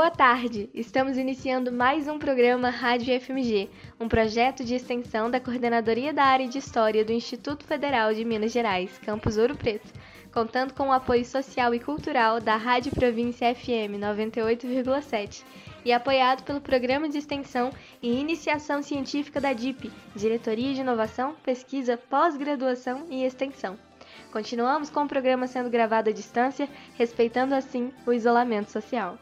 Boa tarde! Estamos iniciando mais um programa Rádio FMG, um projeto de extensão da Coordenadoria da Área de História do Instituto Federal de Minas Gerais, Campus Ouro Preto, contando com o apoio social e cultural da Rádio Província FM 98,7 e apoiado pelo Programa de Extensão e Iniciação Científica da DIP, Diretoria de Inovação, Pesquisa, Pós-Graduação e Extensão. Continuamos com o programa sendo gravado à distância, respeitando assim o isolamento social.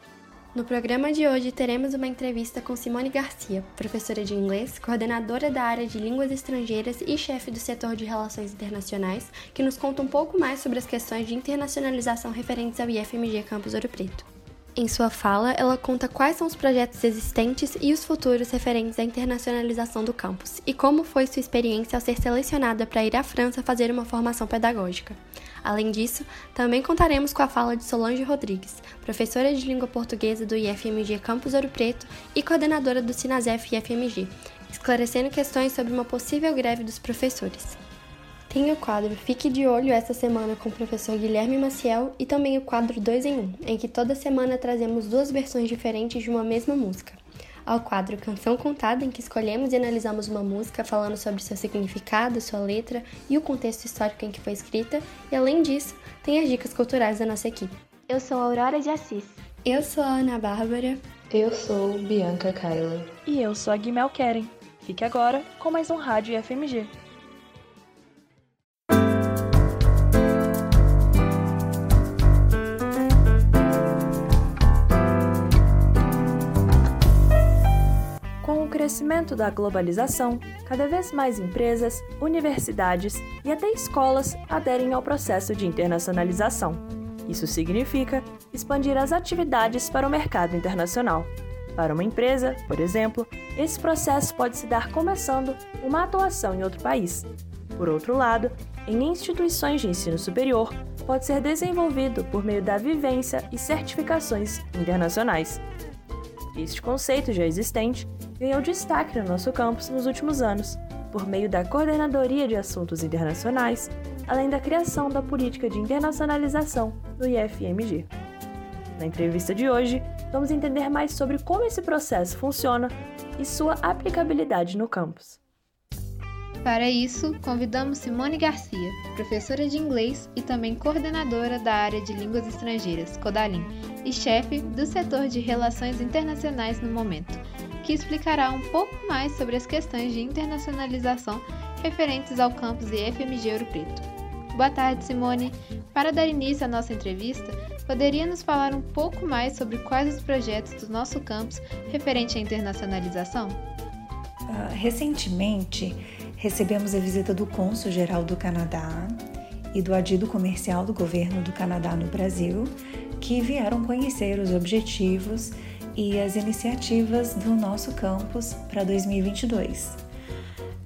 No programa de hoje teremos uma entrevista com Simone Garcia, professora de inglês, coordenadora da área de línguas estrangeiras e chefe do setor de relações internacionais, que nos conta um pouco mais sobre as questões de internacionalização referentes ao IFMG Campus Ouro Preto. Em sua fala, ela conta quais são os projetos existentes e os futuros referentes à internacionalização do campus e como foi sua experiência ao ser selecionada para ir à França fazer uma formação pedagógica. Além disso, também contaremos com a fala de Solange Rodrigues, professora de língua portuguesa do IFMG Campus Ouro Preto e coordenadora do Sinasef IFMG, esclarecendo questões sobre uma possível greve dos professores. Tem o quadro Fique de Olho essa semana com o professor Guilherme Maciel e também o quadro 2 em 1, um, em que toda semana trazemos duas versões diferentes de uma mesma música. Ao quadro Canção Contada, em que escolhemos e analisamos uma música falando sobre seu significado, sua letra e o contexto histórico em que foi escrita, e além disso, tem as dicas culturais da nossa equipe. Eu sou Aurora de Assis. Eu sou a Ana Bárbara. Eu sou Bianca Kyla. E eu sou a Guimel Keren. Fique agora com mais um Rádio FMG. Crescimento da globalização, cada vez mais empresas, universidades e até escolas aderem ao processo de internacionalização. Isso significa expandir as atividades para o mercado internacional. Para uma empresa, por exemplo, esse processo pode se dar começando uma atuação em outro país. Por outro lado, em instituições de ensino superior, pode ser desenvolvido por meio da vivência e certificações internacionais. Este conceito já existente ganhou destaque no nosso campus nos últimos anos, por meio da Coordenadoria de Assuntos Internacionais, além da criação da política de internacionalização do IFMG. Na entrevista de hoje, vamos entender mais sobre como esse processo funciona e sua aplicabilidade no campus. Para isso, convidamos Simone Garcia, professora de inglês e também coordenadora da área de línguas estrangeiras, Codalim, e chefe do setor de relações internacionais no momento, que explicará um pouco mais sobre as questões de internacionalização referentes ao campus IFMG Ouro Preto. Boa tarde, Simone. Para dar início à nossa entrevista, poderia nos falar um pouco mais sobre quais os projetos do nosso campus referente à internacionalização? Uh, recentemente, recebemos a visita do Cônsul-Geral do Canadá e do Adido Comercial do Governo do Canadá no Brasil, que vieram conhecer os objetivos e as iniciativas do nosso campus para 2022.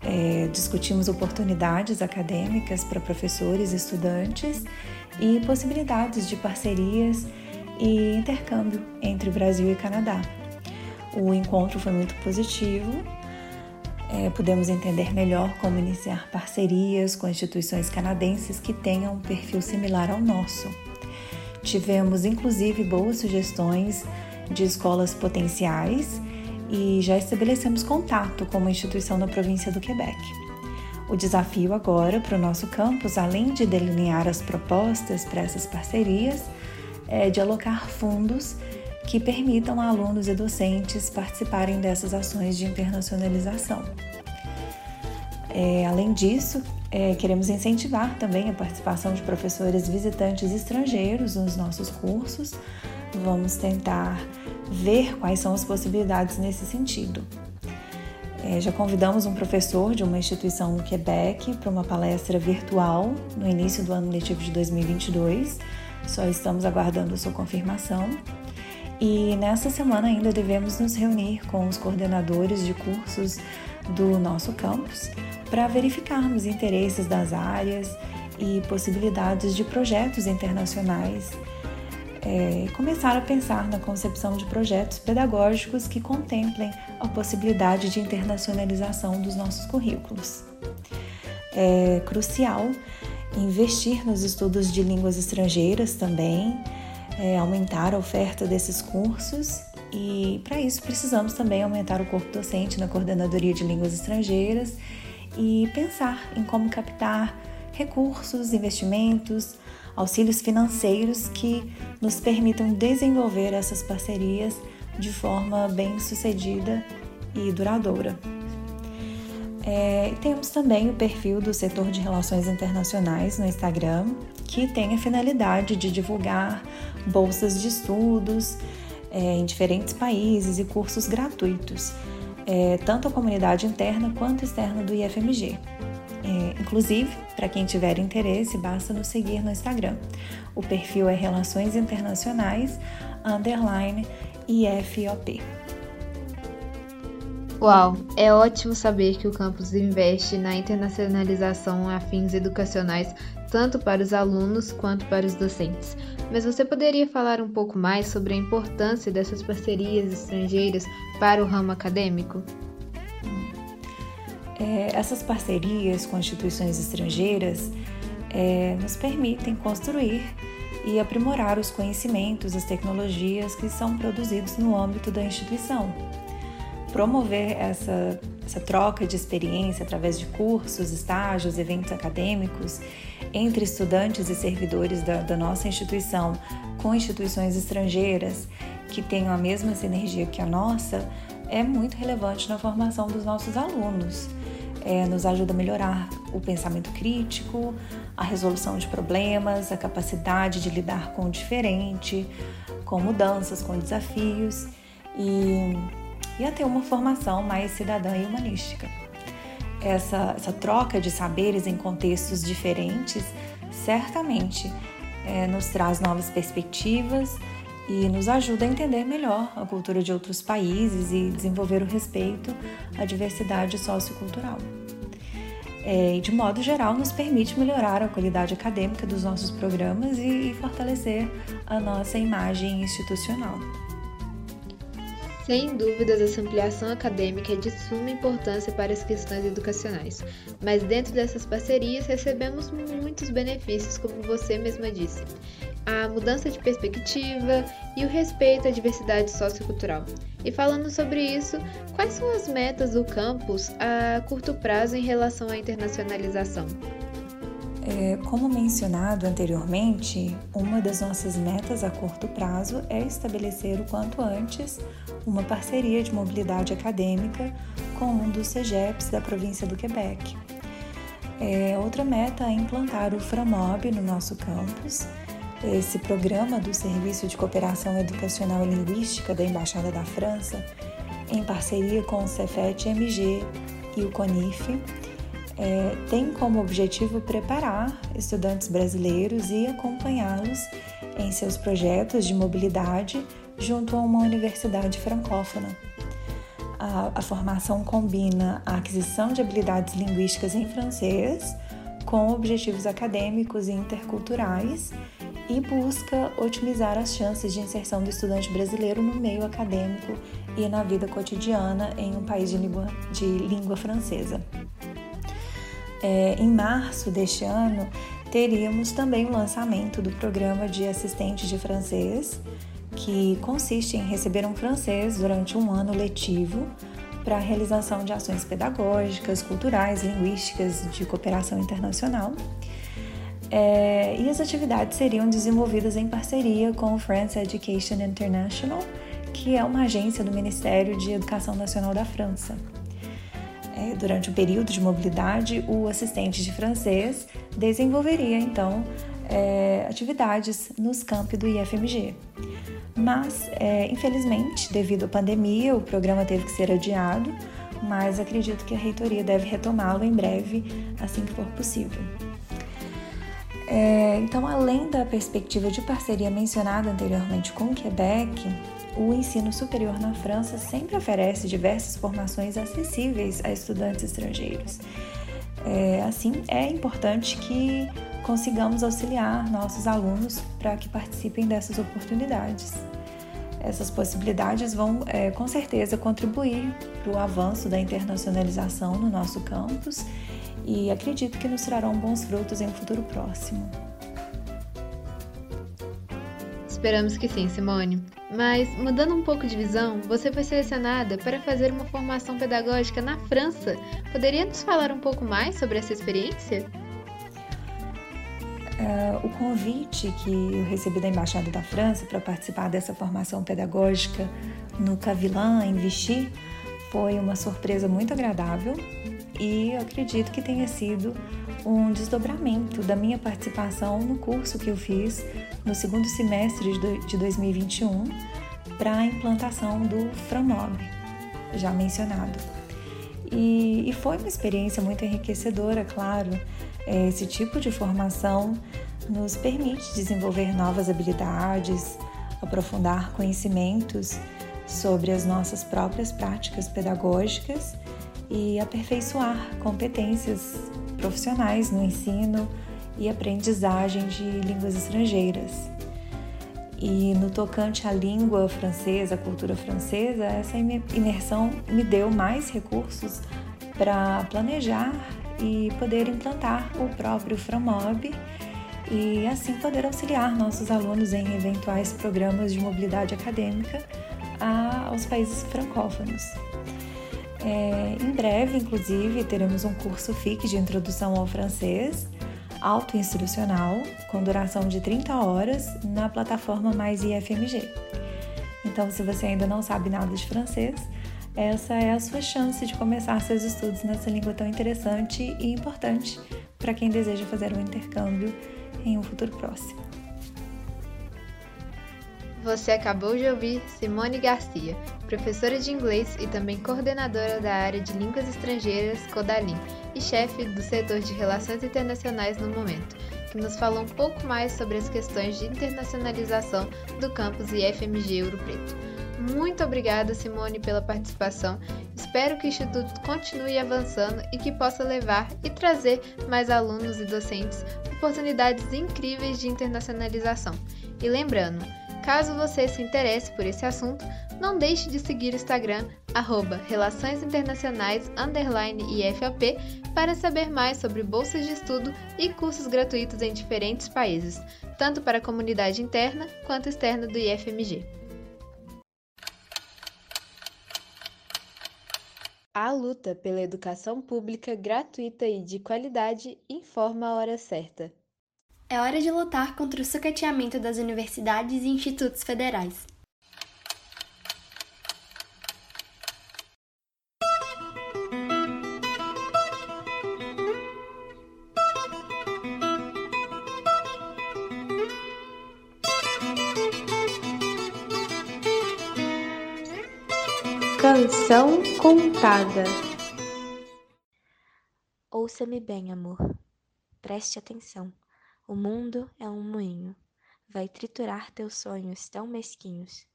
É, discutimos oportunidades acadêmicas para professores e estudantes e possibilidades de parcerias e intercâmbio entre Brasil e Canadá. O encontro foi muito positivo. É, pudemos entender melhor como iniciar parcerias com instituições canadenses que tenham um perfil similar ao nosso. Tivemos inclusive boas sugestões de escolas potenciais e já estabelecemos contato com uma instituição na província do Quebec. O desafio agora para o nosso campus, além de delinear as propostas para essas parcerias, é de alocar fundos que permitam a alunos e docentes participarem dessas ações de internacionalização. É, além disso, é, queremos incentivar também a participação de professores visitantes estrangeiros nos nossos cursos, Vamos tentar ver quais são as possibilidades nesse sentido. É, já convidamos um professor de uma instituição no Quebec para uma palestra virtual no início do ano letivo de 2022. Só estamos aguardando a sua confirmação. E nessa semana ainda devemos nos reunir com os coordenadores de cursos do nosso campus para verificarmos interesses das áreas e possibilidades de projetos internacionais é, começar a pensar na concepção de projetos pedagógicos que contemplem a possibilidade de internacionalização dos nossos currículos. É crucial investir nos estudos de línguas estrangeiras também, é, aumentar a oferta desses cursos E para isso precisamos também aumentar o corpo docente na coordenadoria de línguas estrangeiras e pensar em como captar recursos, investimentos, auxílios financeiros que nos permitam desenvolver essas parcerias de forma bem sucedida e duradoura. É, temos também o perfil do setor de relações internacionais no Instagram, que tem a finalidade de divulgar bolsas de estudos é, em diferentes países e cursos gratuitos, é, tanto a comunidade interna quanto externa do IFMG. É, inclusive, para quem tiver interesse, basta nos seguir no Instagram. O perfil é Relações Internacionais underline IFOP. Uau, é ótimo saber que o campus investe na internacionalização a fins educacionais tanto para os alunos quanto para os docentes. Mas você poderia falar um pouco mais sobre a importância dessas parcerias estrangeiras para o ramo acadêmico? É, essas parcerias com instituições estrangeiras é, nos permitem construir e aprimorar os conhecimentos, as tecnologias que são produzidos no âmbito da instituição. Promover essa, essa troca de experiência através de cursos, estágios, eventos acadêmicos entre estudantes e servidores da, da nossa instituição com instituições estrangeiras que tenham a mesma sinergia que a nossa é muito relevante na formação dos nossos alunos. É, nos ajuda a melhorar o pensamento crítico, a resolução de problemas, a capacidade de lidar com o diferente, com mudanças, com desafios e, e a ter uma formação mais cidadã e humanística essa, essa troca de saberes em contextos diferentes certamente é, nos traz novas perspectivas e nos ajuda a entender melhor a cultura de outros países e desenvolver o respeito à diversidade sociocultural. É, e, de modo geral, nos permite melhorar a qualidade acadêmica dos nossos programas e, e fortalecer a nossa imagem institucional. Sem dúvidas, essa ampliação acadêmica é de suma importância para as questões educacionais, mas dentro dessas parcerias recebemos muitos benefícios, como você mesma disse. A mudança de perspectiva e o respeito à diversidade sociocultural. E falando sobre isso, quais são as metas do campus a curto prazo em relação à internacionalização? É, como mencionado anteriormente, uma das nossas metas a curto prazo é estabelecer o quanto antes uma parceria de mobilidade acadêmica com um dos CEGEPs da província do Quebec. É, outra meta é implantar o FRAMOB no nosso campus. Esse programa do Serviço de Cooperação Educacional e Linguística da Embaixada da França, em parceria com o Cefet-MG e o CONIF, é, tem como objetivo preparar estudantes brasileiros e acompanhá-los em seus projetos de mobilidade junto a uma universidade francófona. A, a formação combina a aquisição de habilidades linguísticas em francês com objetivos acadêmicos e interculturais e busca otimizar as chances de inserção do estudante brasileiro no meio acadêmico e na vida cotidiana em um país de língua, de língua francesa é, em março deste ano, teríamos também o lançamento do programa de assistente de francês, que consiste em receber um francês durante um ano letivo para a realização de ações pedagógicas, culturais, linguísticas, de cooperação internacional. É, e as atividades seriam desenvolvidas em parceria com o France Education International, que é uma agência do Ministério de Educação Nacional da França. É, durante o período de mobilidade, o assistente de francês desenvolveria então é, atividades nos campi do IFMG. Mas, é, infelizmente, devido à pandemia, o programa teve que ser adiado, mas acredito que a reitoria deve retomá-lo em breve, assim que for possível. É, então, além da perspectiva de parceria mencionada anteriormente com o Quebec, o ensino superior na França sempre oferece diversas formações acessíveis a estudantes estrangeiros. É, assim, é importante que consigamos auxiliar nossos alunos para que participem dessas oportunidades. Essas possibilidades vão, é, com certeza, contribuir para o avanço da internacionalização no nosso campus e acredito que nos trarão bons frutos em um futuro próximo. Esperamos que sim, Simone. Mas, mudando um pouco de visão, você foi selecionada para fazer uma formação pedagógica na França. Poderia nos falar um pouco mais sobre essa experiência? Uh, o convite que eu recebi da Embaixada da França para participar dessa formação pedagógica no Cavilan, em Vichy, foi uma surpresa muito agradável e eu acredito que tenha sido um desdobramento da minha participação no curso que eu fiz no segundo semestre de 2021 para a implantação do Framob, já mencionado. E, e, foi uma experiência muito enriquecedora, claro. É, esse tipo de formação nos permite desenvolver novas habilidades, aprofundar conhecimentos sobre as nossas próprias práticas pedagógicas e aperfeiçoar competências profissionais no ensino e aprendizagem de línguas estrangeiras. E no tocante à língua francesa, à cultura francesa, essa imersão me deu mais recursos para planejar e poder implantar o próprio Framob e assim poder auxiliar nossos alunos em eventuais programas de mobilidade acadêmica aos países francófonos. É, em breve, inclusive, teremos um curso FIC de Introdução ao Francês, autoinstrucional, com duração de 30 horas, na plataforma Mais IFMG. Então, se você ainda não sabe nada de francês, essa é a sua chance de começar seus estudos nessa língua tão interessante e importante para quem deseja fazer um intercâmbio em um futuro próximo. Você acabou de ouvir Simone Garcia, professora de inglês e também coordenadora da área de línguas estrangeiras Codalim e chefe do setor de relações internacionais no momento, que nos falou um pouco mais sobre as questões de internacionalização do campus IFMG Ouro Preto. Muito obrigada, Simone, pela participação. Espero que o Instituto continue avançando e que possa levar e trazer mais alunos e docentes oportunidades incríveis de internacionalização. E lembrando, Caso você se interesse por esse assunto, não deixe de seguir o Instagram arroba Relações Internacionais IFAP para saber mais sobre bolsas de estudo e cursos gratuitos em diferentes países, tanto para a comunidade interna quanto externa do IFMG. A luta pela educação pública gratuita e de qualidade informa a hora certa. É hora de lutar contra o sucateamento das universidades e institutos federais. Canção contada. Ouça-me bem, amor. Preste atenção. O mundo é um moinho. Vai triturar teus sonhos tão mesquinhos.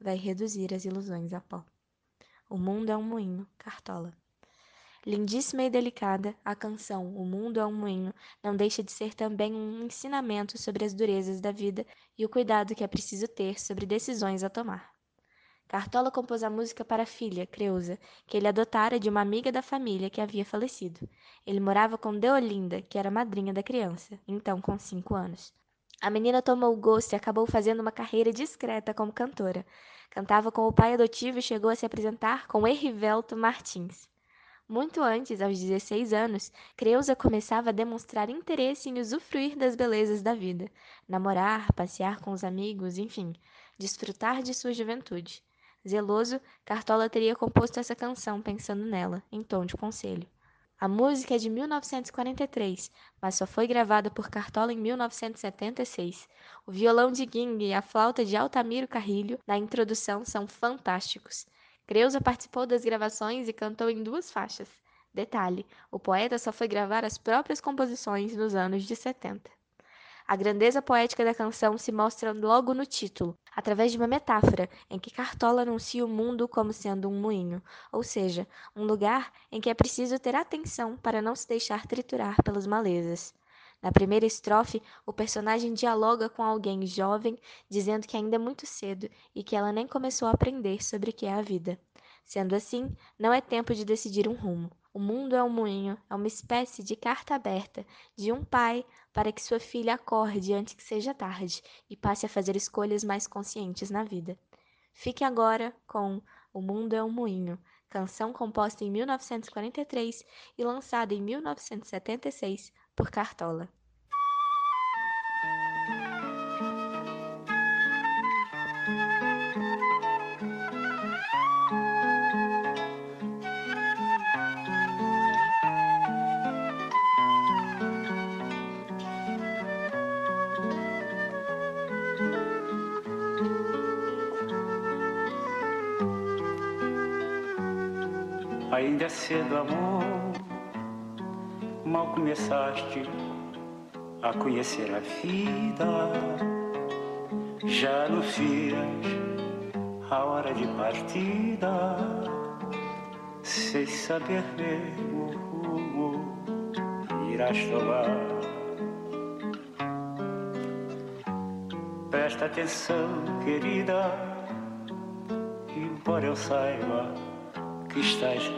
Vai reduzir as ilusões a pó. O mundo é um moinho, Cartola. Lindíssima e delicada, a canção O Mundo é um Moinho não deixa de ser também um ensinamento sobre as durezas da vida e o cuidado que é preciso ter sobre decisões a tomar. Cartola compôs a música para a filha, Creusa, que ele adotara de uma amiga da família que havia falecido. Ele morava com Deolinda, que era madrinha da criança, então com cinco anos. A menina tomou gosto e acabou fazendo uma carreira discreta como cantora. Cantava com o pai adotivo e chegou a se apresentar com Erivelto Martins. Muito antes, aos 16 anos, Creusa começava a demonstrar interesse em usufruir das belezas da vida, namorar, passear com os amigos, enfim, desfrutar de sua juventude. Zeloso, Cartola teria composto essa canção pensando nela, em tom de conselho. A música é de 1943, mas só foi gravada por Cartola em 1976. O violão de Ging e a flauta de Altamiro Carrilho na introdução são fantásticos. Creuza participou das gravações e cantou em duas faixas. Detalhe: o poeta só foi gravar as próprias composições nos anos de 70. A grandeza poética da canção se mostra logo no título, através de uma metáfora em que Cartola anuncia o mundo como sendo um moinho, ou seja, um lugar em que é preciso ter atenção para não se deixar triturar pelas malezas. Na primeira estrofe, o personagem dialoga com alguém jovem, dizendo que ainda é muito cedo e que ela nem começou a aprender sobre o que é a vida. Sendo assim, não é tempo de decidir um rumo. O mundo é um moinho, é uma espécie de carta aberta de um pai para que sua filha acorde antes que seja tarde e passe a fazer escolhas mais conscientes na vida. Fique agora com O Mundo é um Moinho, canção composta em 1943 e lançada em 1976 por Cartola. Cedo, amor, mal começaste a conhecer a vida. Já anuncias a hora de partida, sem saber mesmo o rumo irás tomar. Presta atenção, querida, embora eu saiba que estás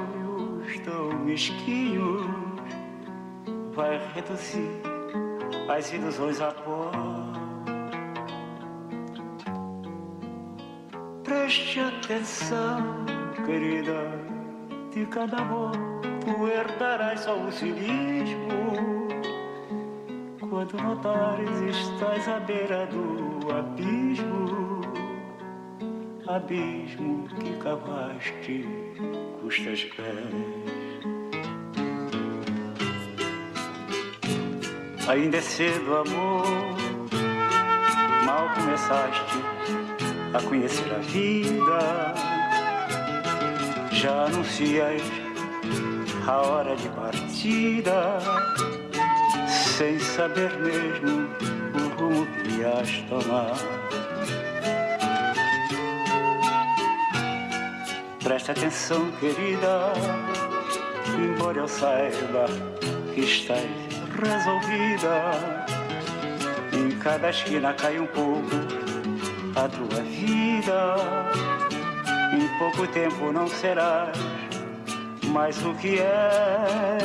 tão mesquinhos, vai reduzir as ilusões a pó. Preste atenção, querida, de cada amor tu herdarás só o cinismo. Quando notares estás à beira do abismo, abismo que cavaste custas pés. Ainda é cedo, amor, mal começaste a conhecer a vida. Já anuncias a hora de partida, sem saber mesmo o rumo que ias tomar. Presta atenção, querida, embora eu saiba que estás resolvida. Em cada esquina cai um pouco a tua vida. Em pouco tempo não serás mais o que é.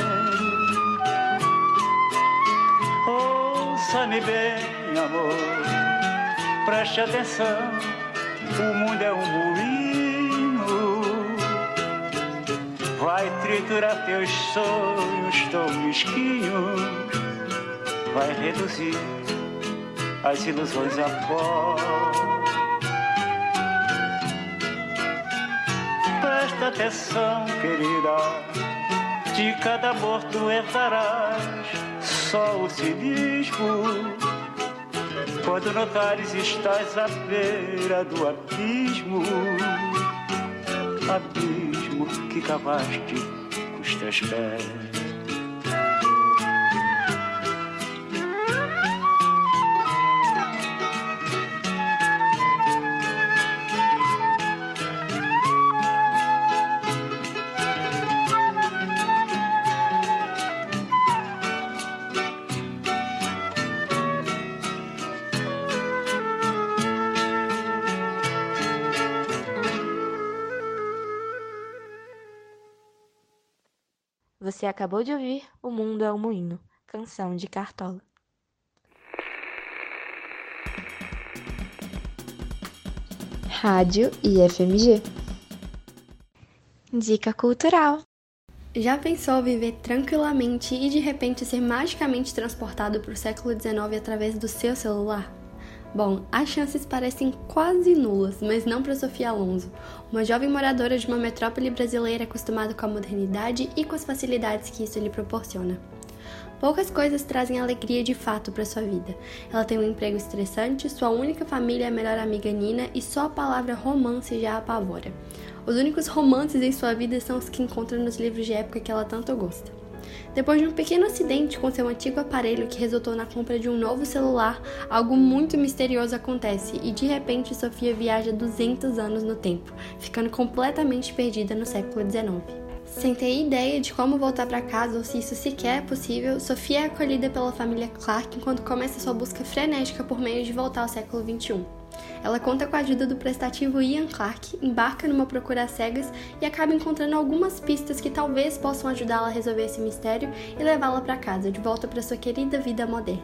Ouça-me bem, amor, preste atenção. O mundo é um moinho, vai triturar teus sonhos tão mesquinhos, vai reduzir as ilusões a pó. Presta atenção, querida, de cada amor tu herdarás só o cinismo. Quando notares estás à beira do abismo, abismo que cavaste os teus Você acabou de ouvir O Mundo é um Moinho, canção de Cartola. Rádio e FMG. Dica cultural. Já pensou viver tranquilamente e de repente ser magicamente transportado para o século XIX através do seu celular? Bom, as chances parecem quase nulas, mas não para Sofia Alonso, uma jovem moradora de uma metrópole brasileira acostumada com a modernidade e com as facilidades que isso lhe proporciona. Poucas coisas trazem alegria de fato para sua vida. Ela tem um emprego estressante, sua única família é a melhor amiga Nina e só a palavra romance já a apavora. Os únicos romances em sua vida são os que encontra nos livros de época que ela tanto gosta. Depois de um pequeno acidente com seu antigo aparelho que resultou na compra de um novo celular, algo muito misterioso acontece e de repente Sofia viaja 200 anos no tempo, ficando completamente perdida no século XIX. Sem ter ideia de como voltar para casa ou se isso sequer é possível, Sofia é acolhida pela família Clark enquanto começa sua busca frenética por meio de voltar ao século XXI. Ela conta com a ajuda do prestativo Ian Clark, embarca numa procura cegas e acaba encontrando algumas pistas que talvez possam ajudá-la a resolver esse mistério e levá-la para casa, de volta para sua querida vida moderna.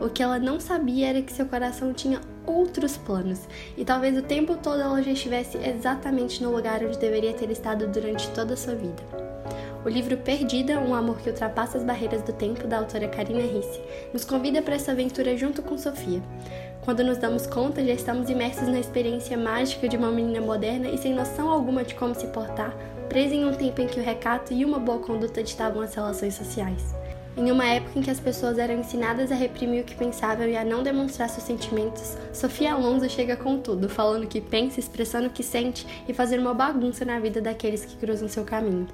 O que ela não sabia era que seu coração tinha outros planos, e talvez o tempo todo ela já estivesse exatamente no lugar onde deveria ter estado durante toda a sua vida. O livro Perdida, um amor que ultrapassa as barreiras do tempo, da autora Karina Risse, nos convida para essa aventura junto com Sofia. Quando nos damos conta, já estamos imersos na experiência mágica de uma menina moderna e sem noção alguma de como se portar, presa em um tempo em que o recato e uma boa conduta ditavam as relações sociais. Em uma época em que as pessoas eram ensinadas a reprimir o que pensavam e a não demonstrar seus sentimentos, Sofia Alonso chega com tudo, falando o que pensa, expressando o que sente e fazendo uma bagunça na vida daqueles que cruzam seu caminho.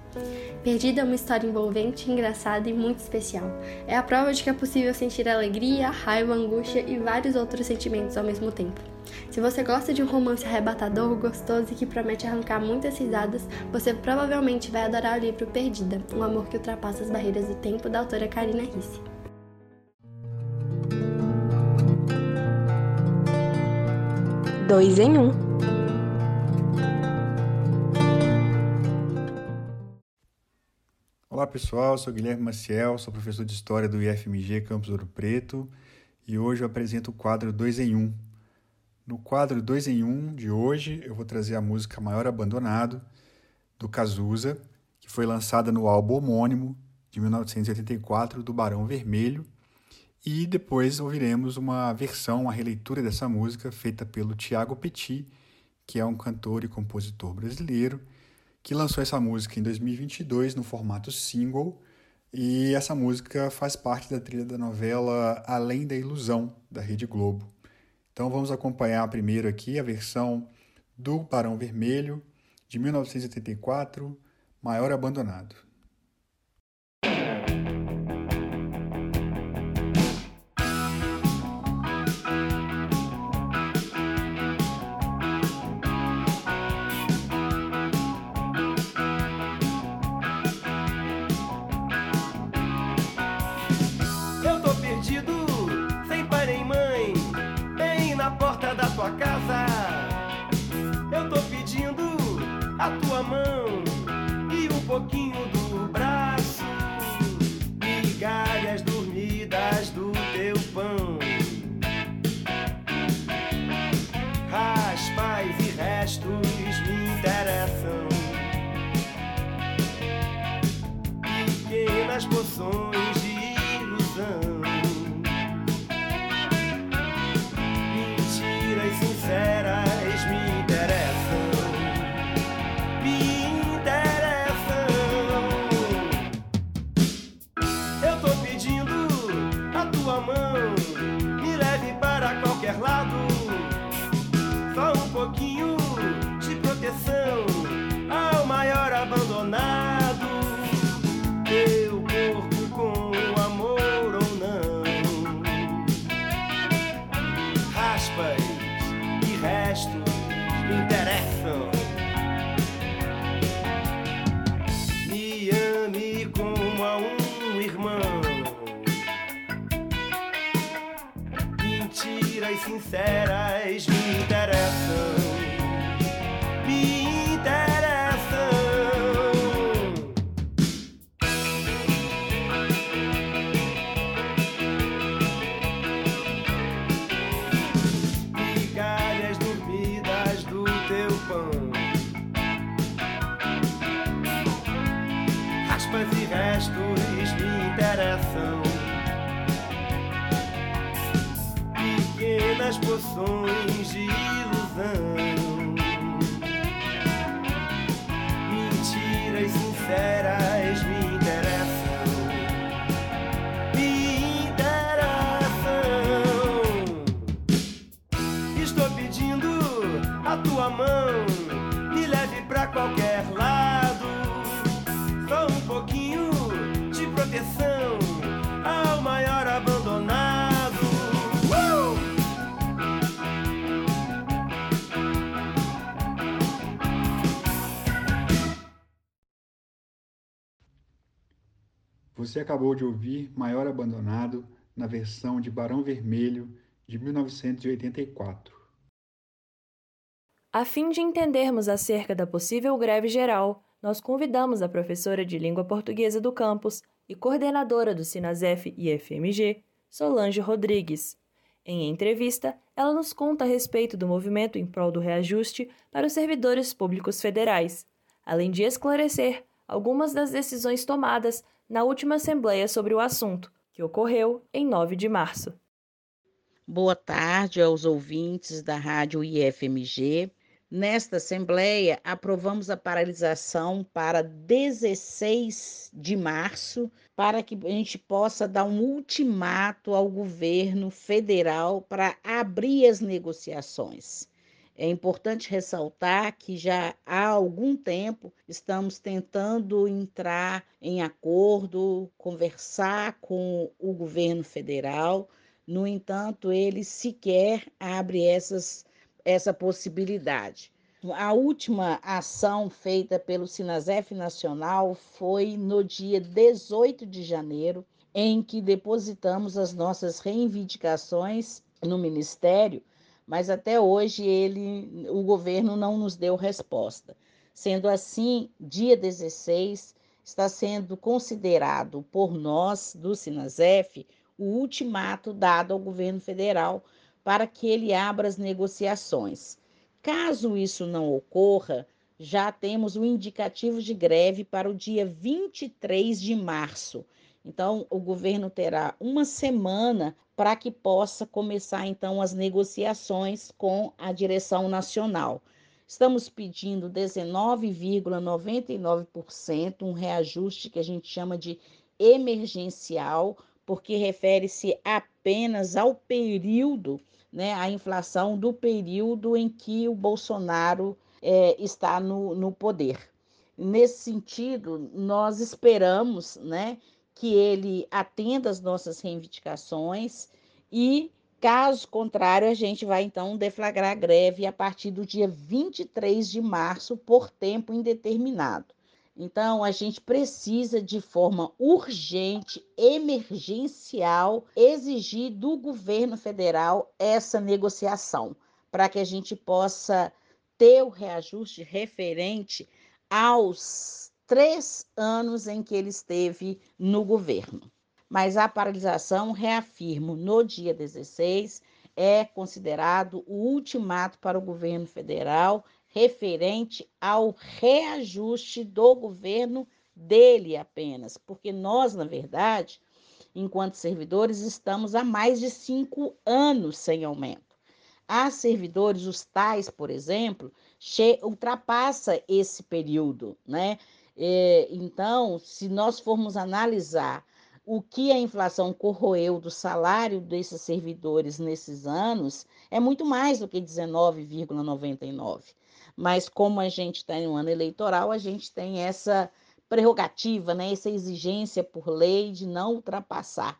Perdida é uma história envolvente, engraçada e muito especial. É a prova de que é possível sentir alegria, raiva, angústia e vários outros sentimentos ao mesmo tempo. Se você gosta de um romance arrebatador, gostoso e que promete arrancar muitas risadas, você provavelmente vai adorar o livro Perdida, um amor que ultrapassa as barreiras do tempo, da autora Karina Risse. Dois em um. Olá pessoal, sou Guilherme Maciel, sou professor de História do IFMG Campus Ouro Preto e hoje eu apresento o quadro 2 em 1, um, no quadro 2 em 1 um de hoje, eu vou trazer a música Maior Abandonado, do Cazuza, que foi lançada no álbum homônimo de 1984 do Barão Vermelho. E depois ouviremos uma versão, uma releitura dessa música feita pelo Tiago Petit, que é um cantor e compositor brasileiro, que lançou essa música em 2022 no formato single. E essa música faz parte da trilha da novela Além da Ilusão, da Rede Globo. Então vamos acompanhar primeiro aqui a versão do Barão Vermelho de 1984, Maior Abandonado. say As poções de ilusão. Você acabou de ouvir Maior Abandonado na versão de Barão Vermelho de 1984. A fim de entendermos acerca da possível greve geral, nós convidamos a professora de língua portuguesa do campus e coordenadora do Sinasef e FMG, Solange Rodrigues. Em entrevista, ela nos conta a respeito do movimento em prol do reajuste para os servidores públicos federais, além de esclarecer algumas das decisões tomadas na última Assembleia sobre o assunto, que ocorreu em 9 de março. Boa tarde aos ouvintes da Rádio IFMG. Nesta Assembleia, aprovamos a paralisação para 16 de março, para que a gente possa dar um ultimato ao governo federal para abrir as negociações. É importante ressaltar que já há algum tempo estamos tentando entrar em acordo, conversar com o governo federal. No entanto, ele sequer abre essas, essa possibilidade. A última ação feita pelo Sinasef Nacional foi no dia 18 de janeiro, em que depositamos as nossas reivindicações no Ministério mas até hoje ele, o governo não nos deu resposta. Sendo assim, dia 16 está sendo considerado por nós do Sinasef o ultimato dado ao governo federal para que ele abra as negociações. Caso isso não ocorra, já temos o indicativo de greve para o dia 23 de março. Então, o governo terá uma semana para que possa começar então as negociações com a direção nacional. Estamos pedindo 19,99%, um reajuste que a gente chama de emergencial, porque refere-se apenas ao período, né, a inflação do período em que o Bolsonaro é, está no, no poder. Nesse sentido, nós esperamos né, que ele atenda às nossas reivindicações e, caso contrário, a gente vai então deflagrar a greve a partir do dia 23 de março por tempo indeterminado. Então, a gente precisa, de forma urgente, emergencial, exigir do governo federal essa negociação, para que a gente possa ter o reajuste referente aos três anos em que ele esteve no governo. Mas a paralisação, reafirmo, no dia 16, é considerado o ultimato para o governo federal referente ao reajuste do governo dele apenas, porque nós, na verdade, enquanto servidores, estamos há mais de cinco anos sem aumento. Há servidores, os tais, por exemplo, ultrapassa esse período, né? É, então, se nós formos analisar o que a inflação corroeu do salário desses servidores nesses anos, é muito mais do que 19,99. Mas como a gente está em um ano eleitoral, a gente tem essa prerrogativa, né, essa exigência por lei de não ultrapassar.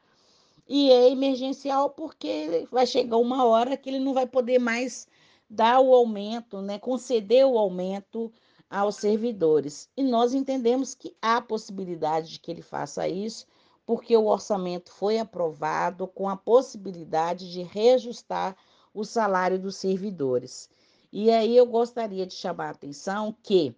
E é emergencial porque vai chegar uma hora que ele não vai poder mais dar o aumento, né, conceder o aumento aos servidores. E nós entendemos que há possibilidade de que ele faça isso, porque o orçamento foi aprovado com a possibilidade de reajustar o salário dos servidores. E aí eu gostaria de chamar a atenção que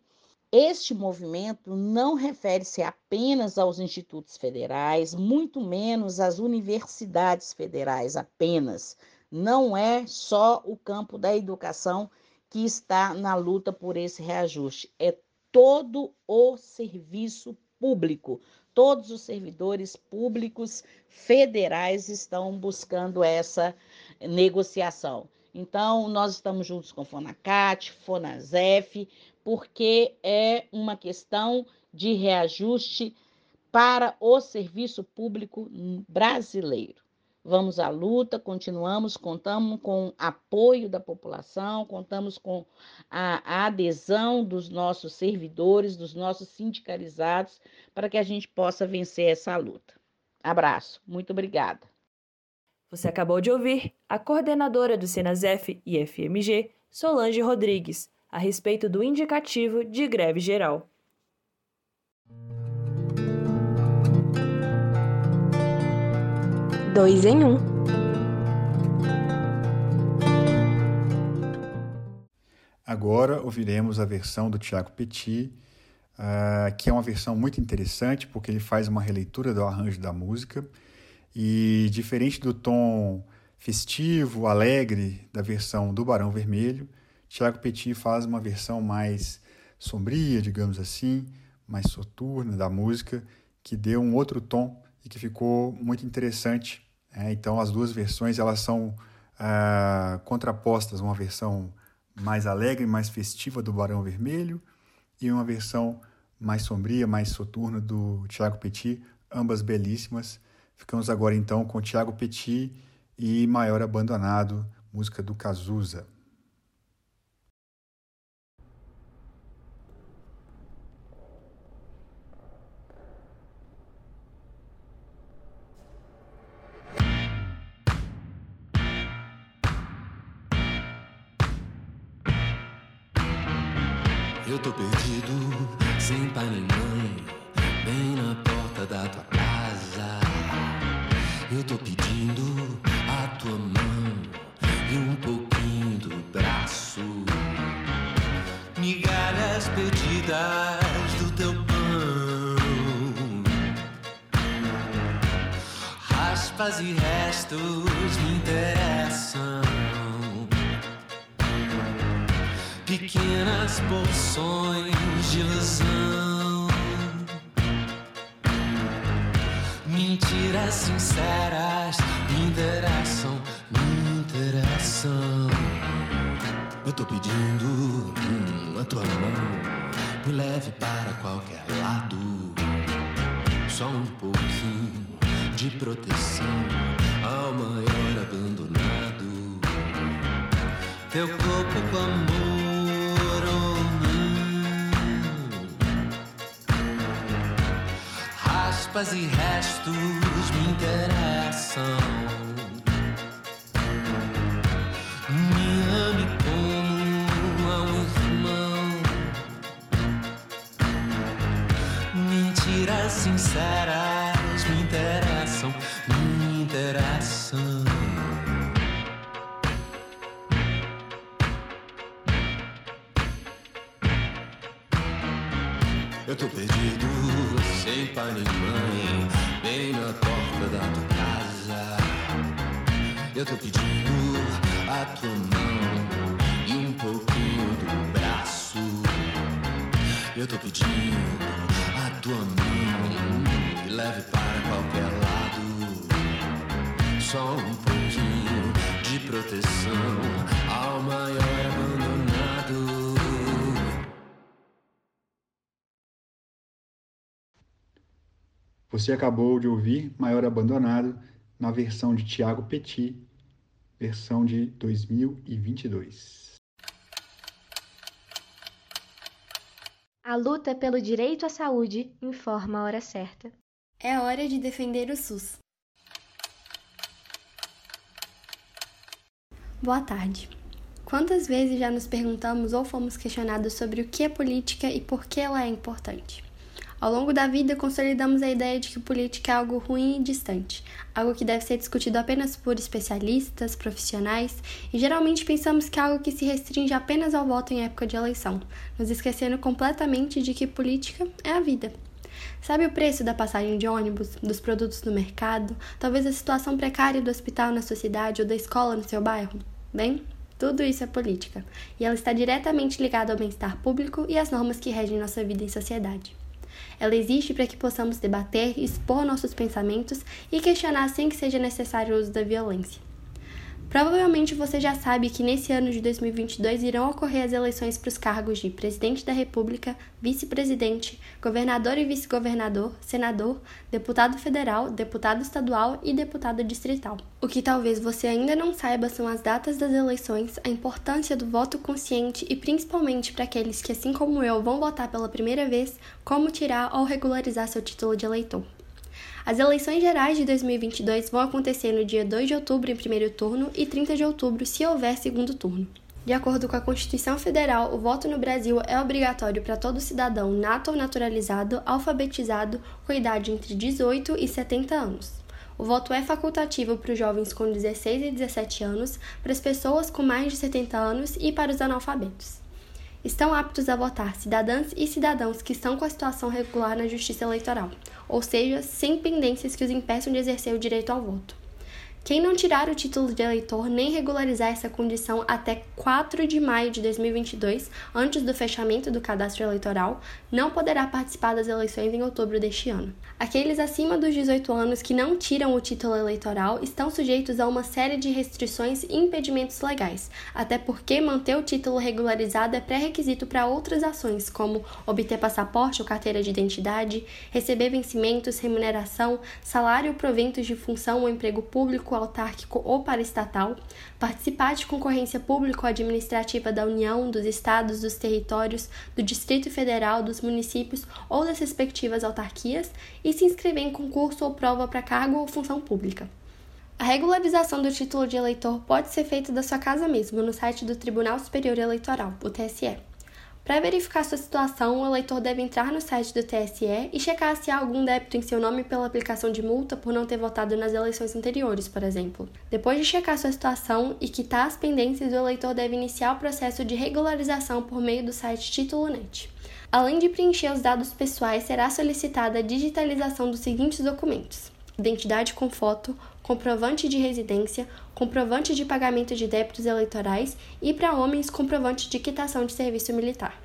este movimento não refere-se apenas aos institutos federais, muito menos às universidades federais apenas. Não é só o campo da educação que está na luta por esse reajuste. É todo o serviço público. Todos os servidores públicos federais estão buscando essa negociação. Então, nós estamos juntos com Fonacat, Fonasef, porque é uma questão de reajuste para o serviço público brasileiro. Vamos à luta, continuamos, contamos com apoio da população, contamos com a, a adesão dos nossos servidores, dos nossos sindicalizados, para que a gente possa vencer essa luta. Abraço, muito obrigada. Você acabou de ouvir a coordenadora do Senasef e FMG, Solange Rodrigues, a respeito do indicativo de greve geral. Dois em um. Agora ouviremos a versão do Tiago Petit, uh, que é uma versão muito interessante porque ele faz uma releitura do arranjo da música e diferente do tom festivo, alegre da versão do Barão Vermelho, Tiago Petit faz uma versão mais sombria, digamos assim, mais soturna da música, que deu um outro tom e que ficou muito interessante. É, então as duas versões elas são uh, contrapostas, uma versão mais alegre, mais festiva do Barão Vermelho e uma versão mais sombria, mais soturna do Tiago Petit, ambas belíssimas. Ficamos agora então com Tiago Petit e Maior Abandonado, música do Cazuza. Tô perdido, sem pai nem mãe, bem na porta da tua casa. Eu tô pedindo a tua mão e um pouquinho do braço. Migalhas perdidas do teu pão, raspas e restos me interessam. Pequenas porções de ilusão. Mentiras sinceras me interessam, me interessam. Eu tô pedindo hum, a tua mão, me leve para qualquer lado. Só um pouquinho de proteção ao maior abandonado. Teu corpo com amor raspas e restos me interessam. Me ame como a um irmão. Mentiras sinceras me interessam, me interessam. Eu tô perdido, sem pai nem mãe, bem na porta da tua casa. Eu tô pedindo a tua mão e um pouquinho do braço. Eu tô pedindo a tua mão, me leve para qualquer lado. Só um pouquinho de proteção ao maior abandonado. Você acabou de ouvir Maior Abandonado na versão de Tiago Petit, versão de 2022. A luta pelo direito à saúde informa a hora certa. É hora de defender o SUS. Boa tarde. Quantas vezes já nos perguntamos ou fomos questionados sobre o que é política e por que ela é importante? Ao longo da vida, consolidamos a ideia de que política é algo ruim e distante, algo que deve ser discutido apenas por especialistas, profissionais, e geralmente pensamos que é algo que se restringe apenas ao voto em época de eleição, nos esquecendo completamente de que política é a vida. Sabe o preço da passagem de ônibus, dos produtos do mercado, talvez a situação precária do hospital na sua cidade ou da escola no seu bairro? Bem, tudo isso é política, e ela está diretamente ligada ao bem-estar público e às normas que regem nossa vida em sociedade. Ela existe para que possamos debater, expor nossos pensamentos e questionar sem que seja necessário o uso da violência. Provavelmente você já sabe que nesse ano de 2022 irão ocorrer as eleições para os cargos de presidente da República, vice-presidente, governador e vice-governador, senador, deputado federal, deputado estadual e deputado distrital. O que talvez você ainda não saiba são as datas das eleições, a importância do voto consciente e principalmente para aqueles que, assim como eu, vão votar pela primeira vez, como tirar ou regularizar seu título de eleitor. As eleições gerais de 2022 vão acontecer no dia 2 de outubro em primeiro turno e 30 de outubro se houver segundo turno. De acordo com a Constituição Federal, o voto no Brasil é obrigatório para todo cidadão nato ou naturalizado, alfabetizado, com idade entre 18 e 70 anos. O voto é facultativo para os jovens com 16 e 17 anos, para as pessoas com mais de 70 anos e para os analfabetos. Estão aptos a votar cidadãs e cidadãos que estão com a situação regular na Justiça Eleitoral, ou seja, sem pendências que os impeçam de exercer o direito ao voto. Quem não tirar o título de eleitor nem regularizar essa condição até 4 de maio de 2022, antes do fechamento do cadastro eleitoral, não poderá participar das eleições em outubro deste ano. Aqueles acima dos 18 anos que não tiram o título eleitoral estão sujeitos a uma série de restrições e impedimentos legais, até porque manter o título regularizado é pré-requisito para outras ações, como obter passaporte ou carteira de identidade, receber vencimentos, remuneração, salário ou proventos de função ou emprego público autárquico ou paraestatal, participar de concorrência público-administrativa da União, dos Estados, dos territórios, do Distrito Federal, dos municípios ou das respectivas autarquias e se inscrever em concurso ou prova para cargo ou função pública. A regularização do título de eleitor pode ser feita da sua casa mesmo, no site do Tribunal Superior Eleitoral, o TSE. Para verificar sua situação, o eleitor deve entrar no site do TSE e checar se há algum débito em seu nome pela aplicação de multa por não ter votado nas eleições anteriores, por exemplo. Depois de checar sua situação e quitar as pendências, o eleitor deve iniciar o processo de regularização por meio do site Título Net. Além de preencher os dados pessoais, será solicitada a digitalização dos seguintes documentos: identidade com foto, comprovante de residência, comprovante de pagamento de débitos eleitorais e, para homens, comprovante de quitação de serviço militar.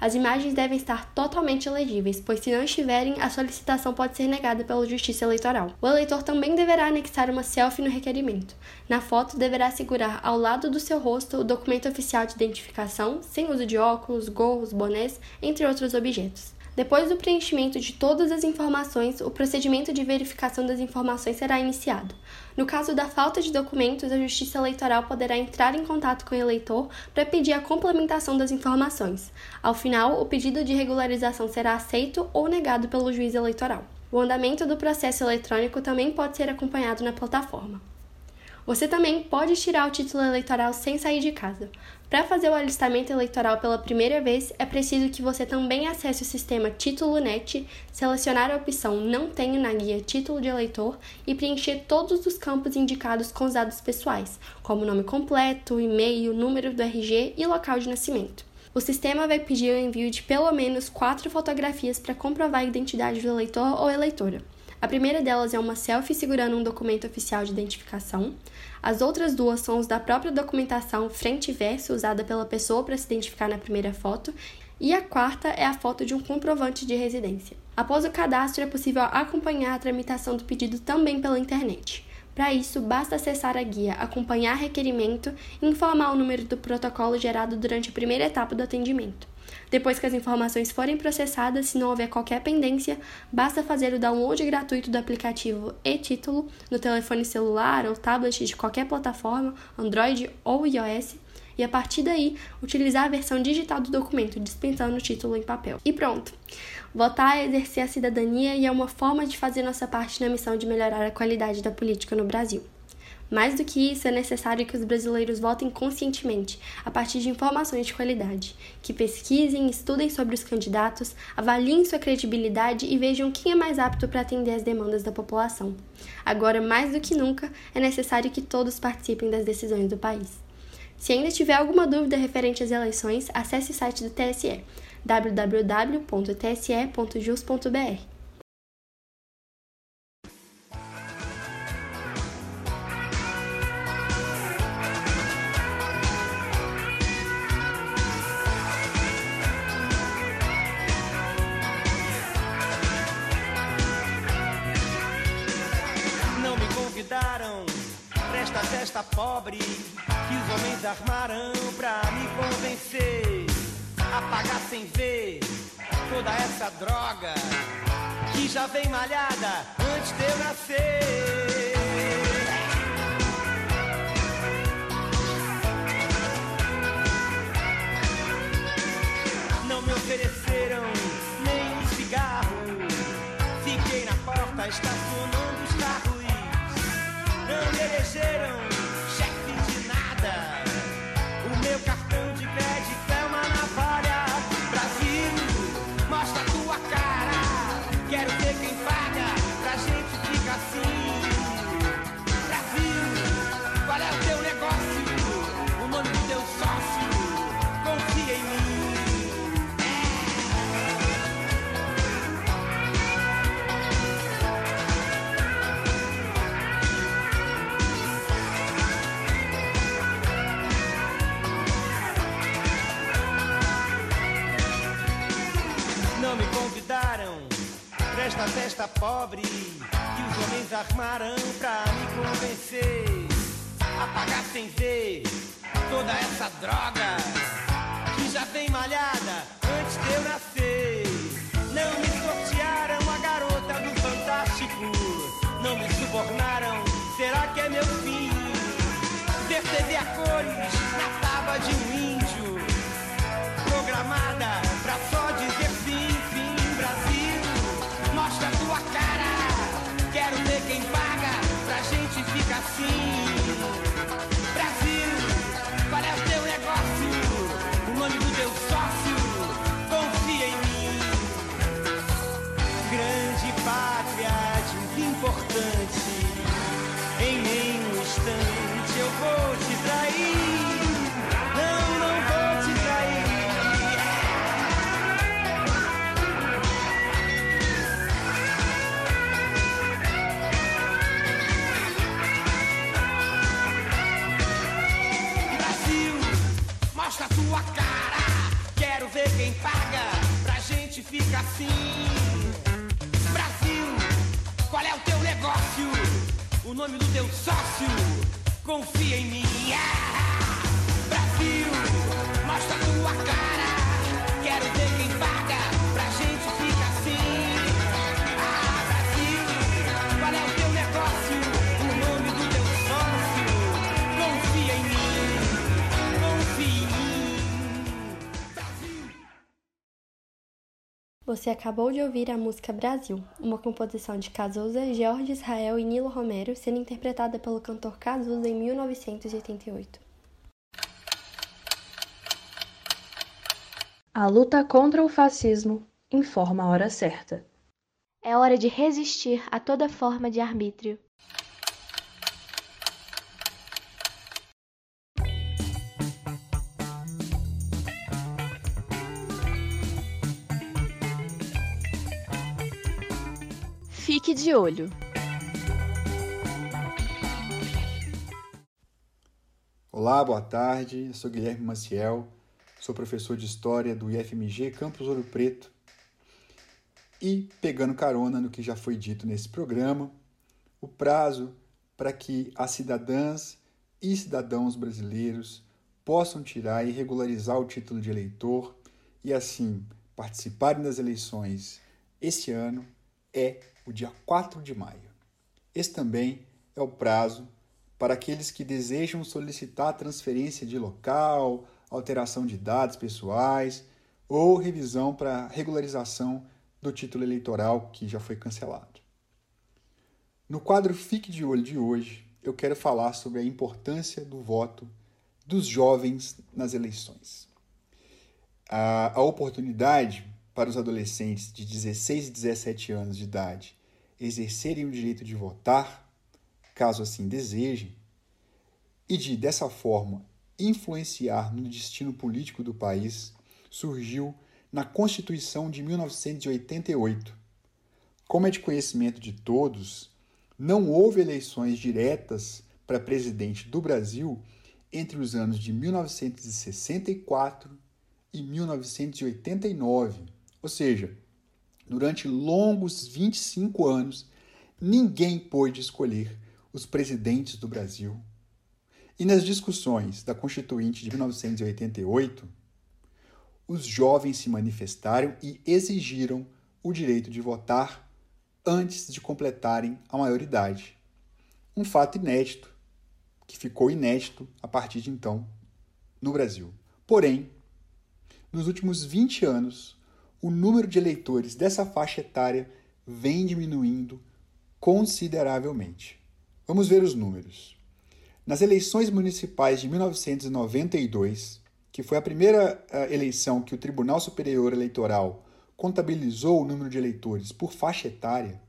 As imagens devem estar totalmente legíveis, pois se não estiverem, a solicitação pode ser negada pela Justiça Eleitoral. O eleitor também deverá anexar uma selfie no requerimento. Na foto, deverá segurar ao lado do seu rosto o documento oficial de identificação, sem uso de óculos, gorros, bonés, entre outros objetos. Depois do preenchimento de todas as informações, o procedimento de verificação das informações será iniciado. No caso da falta de documentos, a Justiça Eleitoral poderá entrar em contato com o eleitor para pedir a complementação das informações. Ao final, o pedido de regularização será aceito ou negado pelo juiz eleitoral. O andamento do processo eletrônico também pode ser acompanhado na plataforma. Você também pode tirar o título eleitoral sem sair de casa. Para fazer o alistamento eleitoral pela primeira vez, é preciso que você também acesse o sistema Título Net, selecionar a opção Não tenho na guia Título de eleitor e preencher todos os campos indicados com os dados pessoais, como nome completo, e-mail, número do RG e local de nascimento. O sistema vai pedir o envio de pelo menos quatro fotografias para comprovar a identidade do eleitor ou eleitora. A primeira delas é uma selfie segurando um documento oficial de identificação. As outras duas são os da própria documentação frente e verso usada pela pessoa para se identificar na primeira foto. E a quarta é a foto de um comprovante de residência. Após o cadastro, é possível acompanhar a tramitação do pedido também pela internet. Para isso, basta acessar a guia Acompanhar Requerimento e informar o número do protocolo gerado durante a primeira etapa do atendimento. Depois que as informações forem processadas, se não houver qualquer pendência, basta fazer o download gratuito do aplicativo e-título no telefone celular ou tablet de qualquer plataforma, Android ou iOS, e a partir daí utilizar a versão digital do documento, dispensando o título em papel. E pronto! Votar é exercer a cidadania e é uma forma de fazer nossa parte na missão de melhorar a qualidade da política no Brasil. Mais do que isso, é necessário que os brasileiros votem conscientemente, a partir de informações de qualidade, que pesquisem, estudem sobre os candidatos, avaliem sua credibilidade e vejam quem é mais apto para atender às demandas da população. Agora, mais do que nunca, é necessário que todos participem das decisões do país. Se ainda tiver alguma dúvida referente às eleições, acesse o site do TSE www.tse.jus.br. pobre que os homens armaram pra me convencer a pagar sem ver toda essa droga que já vem malhada antes de eu nascer. Confia em Você acabou de ouvir a música Brasil, uma composição de Cazuza, Jorge Israel e Nilo Romero, sendo interpretada pelo cantor Cazuza em 1988. A luta contra o fascismo informa a hora certa. É hora de resistir a toda forma de arbítrio. Fique de olho. Olá, boa tarde. Eu sou Guilherme Maciel, sou professor de História do IFMG Campus Ouro Preto. E, pegando carona no que já foi dito nesse programa, o prazo para que as cidadãs e cidadãos brasileiros possam tirar e regularizar o título de eleitor e, assim, participarem das eleições este ano é o dia 4 de maio. Esse também é o prazo para aqueles que desejam solicitar transferência de local, alteração de dados pessoais ou revisão para regularização do título eleitoral que já foi cancelado. No quadro Fique de Olho de hoje, eu quero falar sobre a importância do voto dos jovens nas eleições. A, a oportunidade para os adolescentes de 16 e 17 anos de idade exercerem o direito de votar, caso assim desejem, e de, dessa forma, influenciar no destino político do país, surgiu na Constituição de 1988. Como é de conhecimento de todos, não houve eleições diretas para presidente do Brasil entre os anos de 1964 e 1989. Ou seja, durante longos 25 anos, ninguém pôde escolher os presidentes do Brasil. E nas discussões da Constituinte de 1988, os jovens se manifestaram e exigiram o direito de votar antes de completarem a maioridade. Um fato inédito, que ficou inédito a partir de então no Brasil. Porém, nos últimos 20 anos, o número de eleitores dessa faixa etária vem diminuindo consideravelmente. Vamos ver os números. Nas eleições municipais de 1992, que foi a primeira uh, eleição que o Tribunal Superior Eleitoral contabilizou o número de eleitores por faixa etária,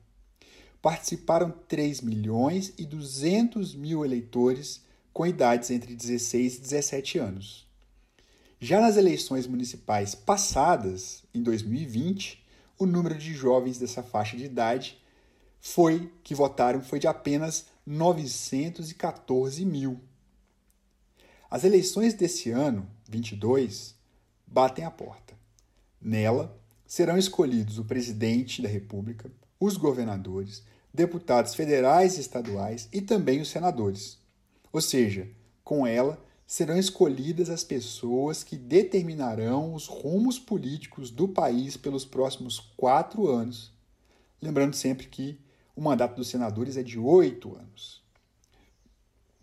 participaram 3 milhões e 200 mil eleitores com idades entre 16 e 17 anos. Já nas eleições municipais passadas, em 2020, o número de jovens dessa faixa de idade foi que votaram foi de apenas 914 mil. As eleições desse ano, 22, batem a porta. Nela serão escolhidos o presidente da República, os governadores, deputados federais e estaduais e também os senadores. Ou seja, com ela serão escolhidas as pessoas que determinarão os rumos políticos do país pelos próximos quatro anos. Lembrando sempre que o mandato dos senadores é de oito anos.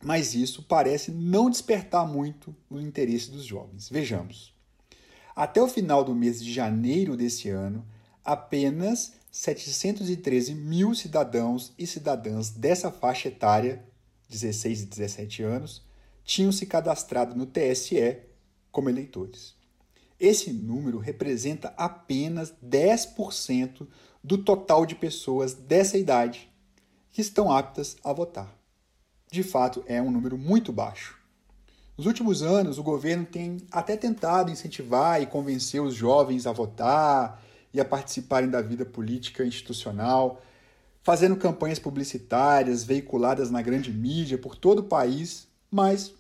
Mas isso parece não despertar muito o interesse dos jovens. Vejamos. Até o final do mês de janeiro desse ano, apenas 713 mil cidadãos e cidadãs dessa faixa etária, 16 e 17 anos, tinham se cadastrado no TSE como eleitores. Esse número representa apenas 10% do total de pessoas dessa idade que estão aptas a votar. De fato, é um número muito baixo. Nos últimos anos, o governo tem até tentado incentivar e convencer os jovens a votar e a participarem da vida política institucional, fazendo campanhas publicitárias veiculadas na grande mídia por todo o país, mas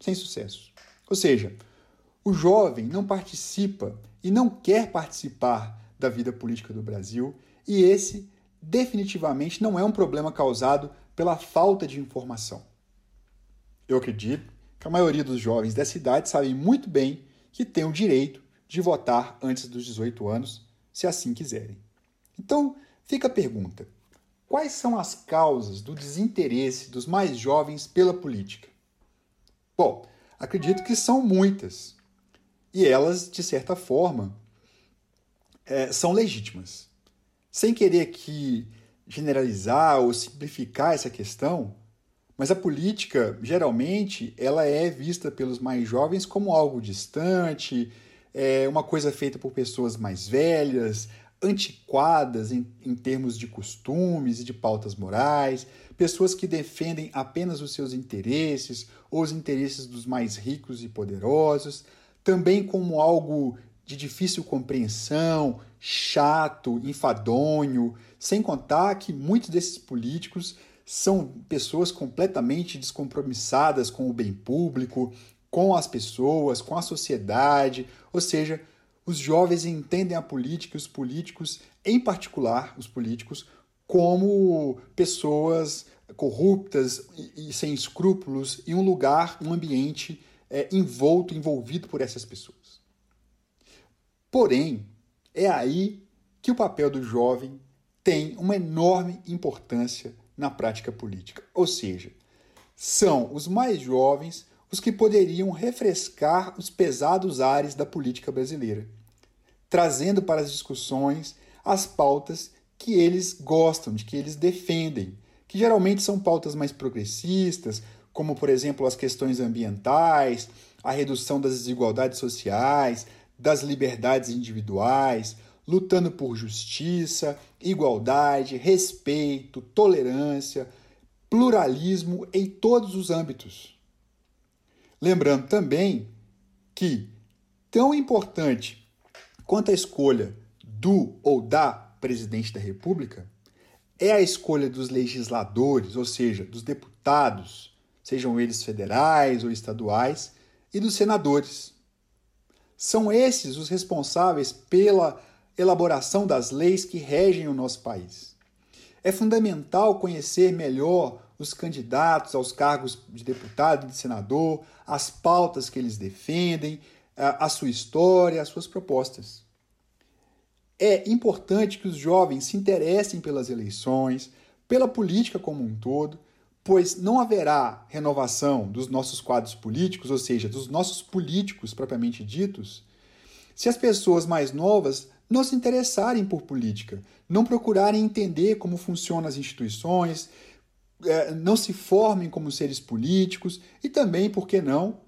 sem sucesso. Ou seja, o jovem não participa e não quer participar da vida política do Brasil, e esse definitivamente não é um problema causado pela falta de informação. Eu acredito que a maioria dos jovens dessa idade sabem muito bem que têm o direito de votar antes dos 18 anos se assim quiserem. Então, fica a pergunta: quais são as causas do desinteresse dos mais jovens pela política? Bom, acredito que são muitas. E elas, de certa forma, é, são legítimas. Sem querer aqui generalizar ou simplificar essa questão, mas a política, geralmente, ela é vista pelos mais jovens como algo distante, é uma coisa feita por pessoas mais velhas, antiquadas em, em termos de costumes e de pautas morais, pessoas que defendem apenas os seus interesses ou os interesses dos mais ricos e poderosos, também como algo de difícil compreensão, chato, enfadonho, sem contar que muitos desses políticos são pessoas completamente descompromissadas com o bem público, com as pessoas, com a sociedade, ou seja, os jovens entendem a política os políticos, em particular os políticos, como pessoas corruptas e, sem escrúpulos em um lugar, um ambiente é, envolto, envolvido por essas pessoas. Porém, é aí que o papel do jovem tem uma enorme importância na prática política. Ou seja, são os mais jovens os que poderiam refrescar os pesados ares da política brasileira, trazendo para as discussões as pautas que eles gostam, de que eles defendem, que geralmente são pautas mais progressistas, como, por exemplo, as questões ambientais, a redução das desigualdades sociais, das liberdades individuais, lutando por justiça, igualdade, respeito, tolerância, pluralismo em todos os âmbitos. Lembrando também que, tão importante quanto a escolha do ou da presidente da República, é a escolha dos legisladores, ou seja, dos deputados, sejam eles federais ou estaduais, e dos senadores. São esses os responsáveis pela elaboração das leis que regem o nosso país. É fundamental conhecer melhor os candidatos aos cargos de deputado e de senador, as pautas que eles defendem, a, sua história, as suas propostas. É importante que os jovens se interessem pelas eleições, pela política como um todo, pois não haverá renovação dos nossos quadros políticos, ou seja, dos nossos políticos propriamente ditos, se as pessoas mais novas não se interessarem por política, não procurarem entender como funcionam as instituições, é, não se formem como seres políticos e também, por que não,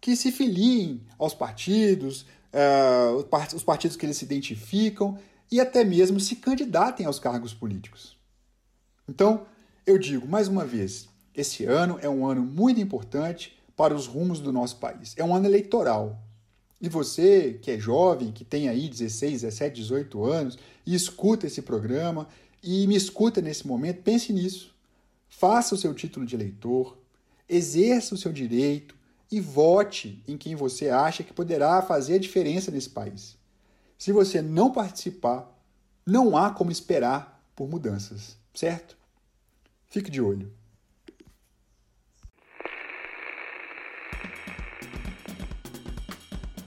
que se filiem aos partidos, é, os partidos que eles se identificam e até mesmo se candidatem aos cargos políticos. Então, eu digo mais uma vez: esse ano é um ano muito importante para os rumos do nosso país. É um ano eleitoral. E você, que é jovem, que tem aí 16, 17, 18 anos, e escuta esse programa e me escuta nesse momento, pense nisso. Faça o seu título de eleitor, exerça o seu direito e vote em quem você acha que poderá fazer a diferença nesse país. Se você não participar, não há como esperar por mudanças, certo? Fique de olho.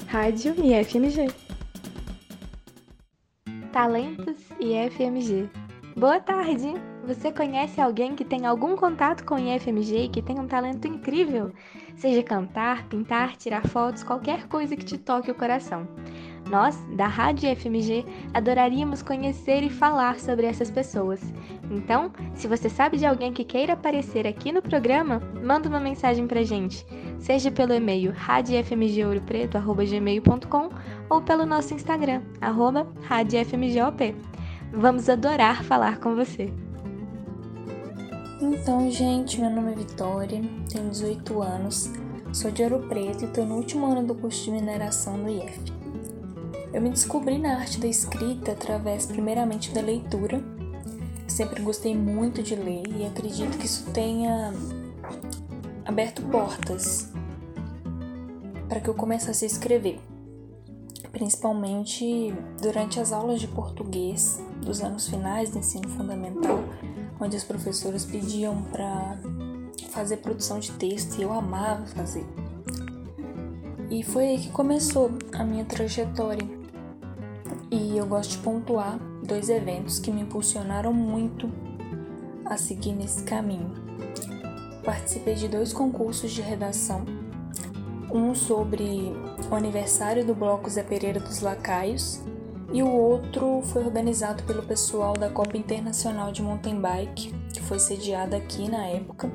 Rádio e FMG. Talentos e FMG. Boa tarde! Você conhece alguém que tem algum contato com o IFMG e que tem um talento incrível? Seja cantar, pintar, tirar fotos, qualquer coisa que te toque o coração. Nós, da Rádio FMG, adoraríamos conhecer e falar sobre essas pessoas. Então, se você sabe de alguém que queira aparecer aqui no programa, manda uma mensagem pra gente, seja pelo e-mail radiofmgouropreto.gmail.com ou pelo nosso Instagram, arroba radiofmgop. Vamos adorar falar com você. Então, gente, meu nome é Vitória, tenho 18 anos, sou de Ouro Preto e estou no último ano do curso de mineração no IF. Eu me descobri na arte da escrita através, primeiramente, da leitura. Sempre gostei muito de ler e acredito que isso tenha aberto portas para que eu começasse a escrever, principalmente durante as aulas de português dos anos finais do ensino fundamental onde as professoras pediam para fazer produção de texto e eu amava fazer. E foi aí que começou a minha trajetória. E eu gosto de pontuar dois eventos que me impulsionaram muito a seguir nesse caminho. Participei de dois concursos de redação, um sobre o aniversário do Bloco Zé Pereira dos Lacaios e o outro foi organizado pelo pessoal da Copa Internacional de Mountain Bike, que foi sediada aqui na época.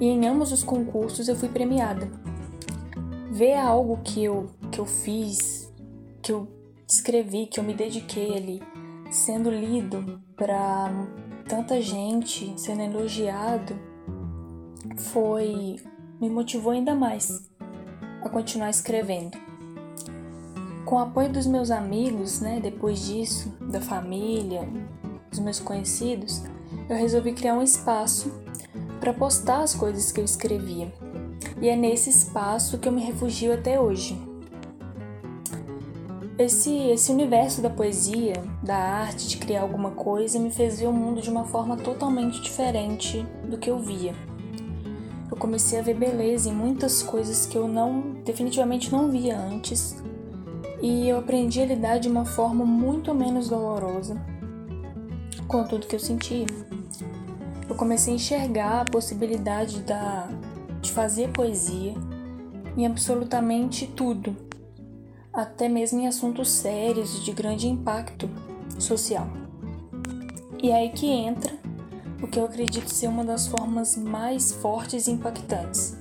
E em ambos os concursos eu fui premiada. Ver algo que eu, que eu fiz, que eu escrevi, que eu me dediquei ali, sendo lido para tanta gente, sendo elogiado, foi me motivou ainda mais a continuar escrevendo. Com o apoio dos meus amigos, né, depois disso, da família, dos meus conhecidos, eu resolvi criar um espaço para postar as coisas que eu escrevia. E é nesse espaço que eu me refugio até hoje. Esse, esse universo da poesia, da arte, de criar alguma coisa, me fez ver o mundo de uma forma totalmente diferente do que eu via. Eu comecei a ver beleza em muitas coisas que eu não, definitivamente não via antes, e eu aprendi a lidar de uma forma muito menos dolorosa com tudo que eu sentia. Eu comecei a enxergar a possibilidade da, de fazer poesia em absolutamente tudo, até mesmo em assuntos sérios e de grande impacto social. E é aí que entra o que eu acredito ser uma das formas mais fortes e impactantes,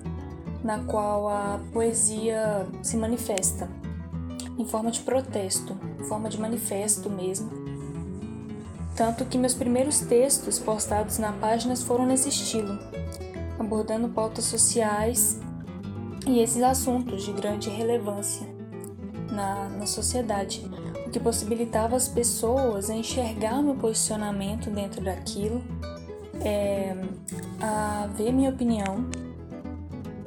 na qual a poesia se manifesta em forma de protesto, em forma de manifesto mesmo. Tanto que meus primeiros textos postados na página foram nesse estilo, abordando pautas sociais e esses assuntos de grande relevância na, na sociedade, o que possibilitava as pessoas a enxergar meu posicionamento dentro daquilo, é, a ver minha opinião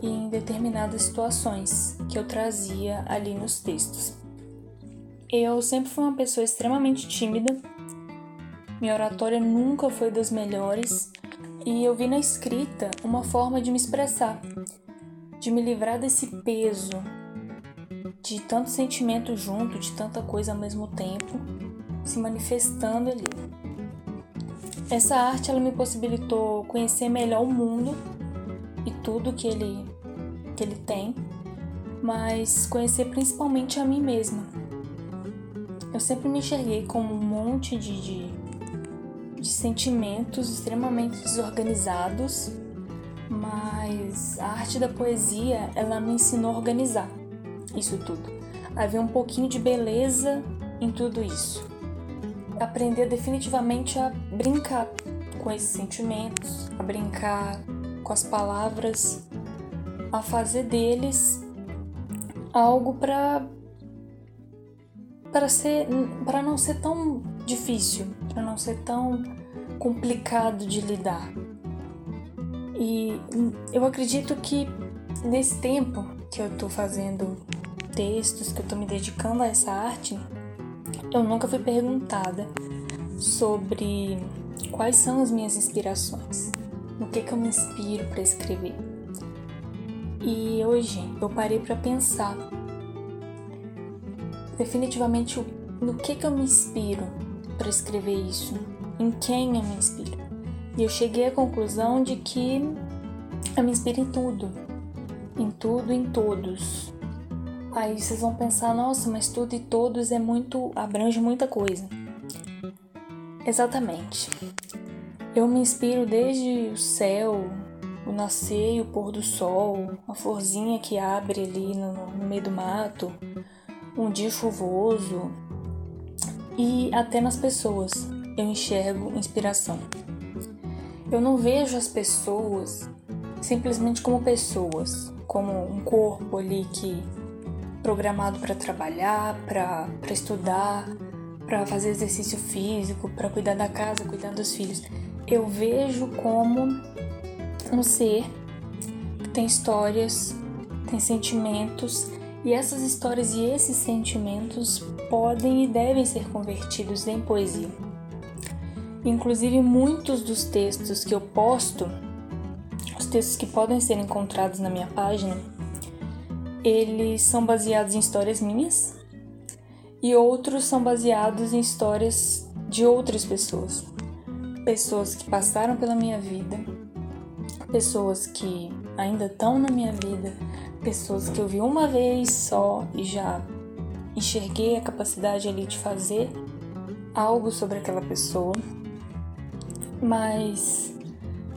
em determinadas situações que eu trazia ali nos textos. Eu sempre fui uma pessoa extremamente tímida, minha oratória nunca foi das melhores. E eu vi na escrita uma forma de me expressar, de me livrar desse peso, de tanto sentimento junto, de tanta coisa ao mesmo tempo, se manifestando ali. Essa arte ela me possibilitou conhecer melhor o mundo e tudo que ele que ele tem, mas conhecer principalmente a mim mesma eu sempre me enxerguei como um monte de, de, de sentimentos extremamente desorganizados, mas a arte da poesia ela me ensinou a organizar isso tudo. Havia um pouquinho de beleza em tudo isso. Aprender definitivamente a brincar com esses sentimentos, a brincar com as palavras, a fazer deles algo para para ser para não ser tão difícil, para não ser tão complicado de lidar. E eu acredito que nesse tempo que eu estou fazendo textos, que eu estou me dedicando a essa arte, eu nunca fui perguntada sobre quais são as minhas inspirações, no que, que eu me inspiro para escrever. E hoje eu parei para pensar definitivamente no que, que eu me inspiro para escrever isso, em quem eu me inspiro. E eu cheguei à conclusão de que eu me inspiro em tudo, em tudo, em todos. Aí vocês vão pensar, nossa, mas tudo e todos é muito, abrange muita coisa. Exatamente. Eu me inspiro desde o céu, o nascer e o pôr do sol, a florzinha que abre ali no, no meio do mato, um dia chuvoso e até nas pessoas eu enxergo inspiração. Eu não vejo as pessoas simplesmente como pessoas, como um corpo ali que programado para trabalhar, para estudar, para fazer exercício físico, para cuidar da casa, cuidar dos filhos. Eu vejo como um ser que tem histórias, tem sentimentos, e essas histórias e esses sentimentos podem e devem ser convertidos em poesia. Inclusive, muitos dos textos que eu posto, os textos que podem ser encontrados na minha página, eles são baseados em histórias minhas e outros são baseados em histórias de outras pessoas. Pessoas que passaram pela minha vida, pessoas que ainda estão na minha vida, pessoas que eu vi uma vez só e já enxerguei a capacidade ali de fazer algo sobre aquela pessoa, mas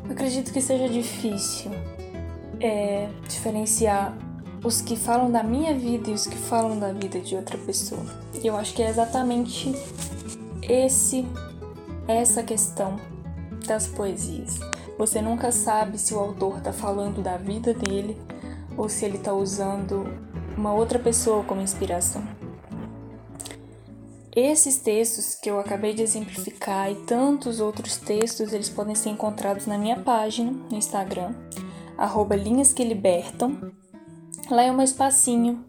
acredito que seja difícil é, diferenciar os que falam da minha vida e os que falam da vida de outra pessoa. Eu acho que é exatamente esse essa questão das poesias. Você nunca sabe se o autor está falando da vida dele ou se ele está usando uma outra pessoa como inspiração. Esses textos que eu acabei de exemplificar e tantos outros textos, eles podem ser encontrados na minha página no Instagram, arroba linhas que libertam, Lá é um espacinho,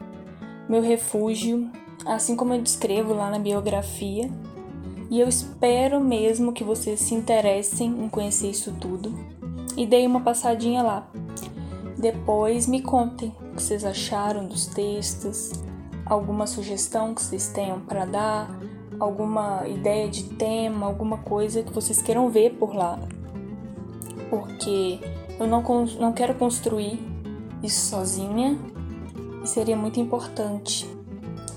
meu refúgio, assim como eu descrevo lá na biografia. E eu espero mesmo que vocês se interessem em conhecer isso tudo e deem uma passadinha lá. Depois me contem o que vocês acharam dos textos, alguma sugestão que vocês tenham para dar, alguma ideia de tema, alguma coisa que vocês queiram ver por lá. Porque eu não, não quero construir isso sozinha e seria muito importante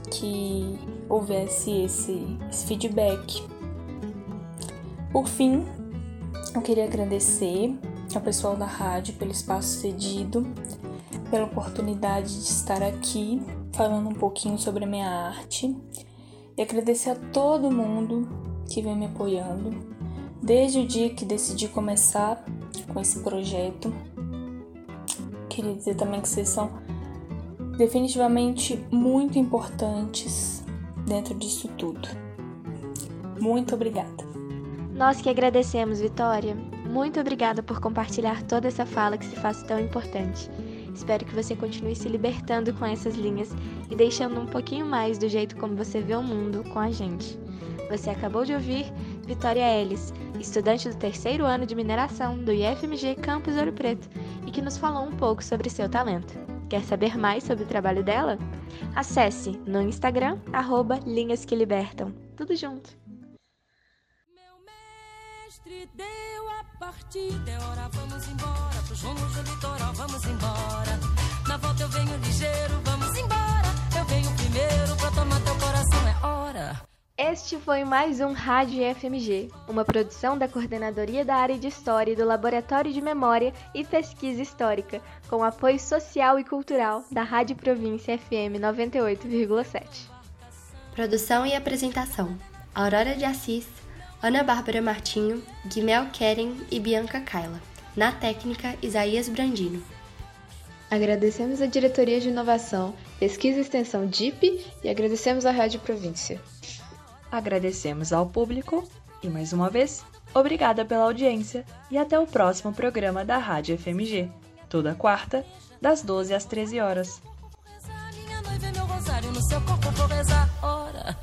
que houvesse esse, esse feedback. Por fim, eu queria agradecer ao pessoal da rádio pelo espaço cedido, pela oportunidade de estar aqui falando um pouquinho sobre a minha arte e agradecer a todo mundo que vem me apoiando desde o dia que decidi começar com esse projeto queria dizer também que vocês são definitivamente muito importantes dentro disso tudo. Muito obrigada. Nós que agradecemos, Vitória. Muito obrigada por compartilhar toda essa fala que se faz tão importante. Espero que você continue se libertando com essas linhas e deixando um pouquinho mais do jeito como você vê o mundo com a gente. Você acabou de ouvir Vitória Ellis, estudante do terceiro ano de mineração do IFMG Campus Ouro Preto, e que nos falou um pouco sobre seu talento. Quer saber mais sobre o trabalho dela? Acesse no Instagram, arroba Linhas que Libertam. Tudo junto. Mestre deu a partida, é hora, vamos embora, pro João no litoral, vamos embora. Na volta eu venho ligeiro, vamos embora. Eu venho primeiro pra tomar teu coração, é hora. Este foi mais um Rádio FMG, uma produção da Coordenadoria da Área de História e do Laboratório de Memória e Pesquisa Histórica, com apoio social e cultural da Rádio Província FM 98,7. Produção e apresentação: Aurora de Assis, Ana Bárbara Martinho, Guimel Keren e Bianca Kaila. Na técnica, Isaías Brandino. Agradecemos a Diretoria de Inovação, Pesquisa e Extensão DIP e agradecemos à Rádio Província. Agradecemos ao público e, mais uma vez, obrigada pela audiência e até o próximo programa da Rádio FMG, toda quarta, das 12 às 13 horas.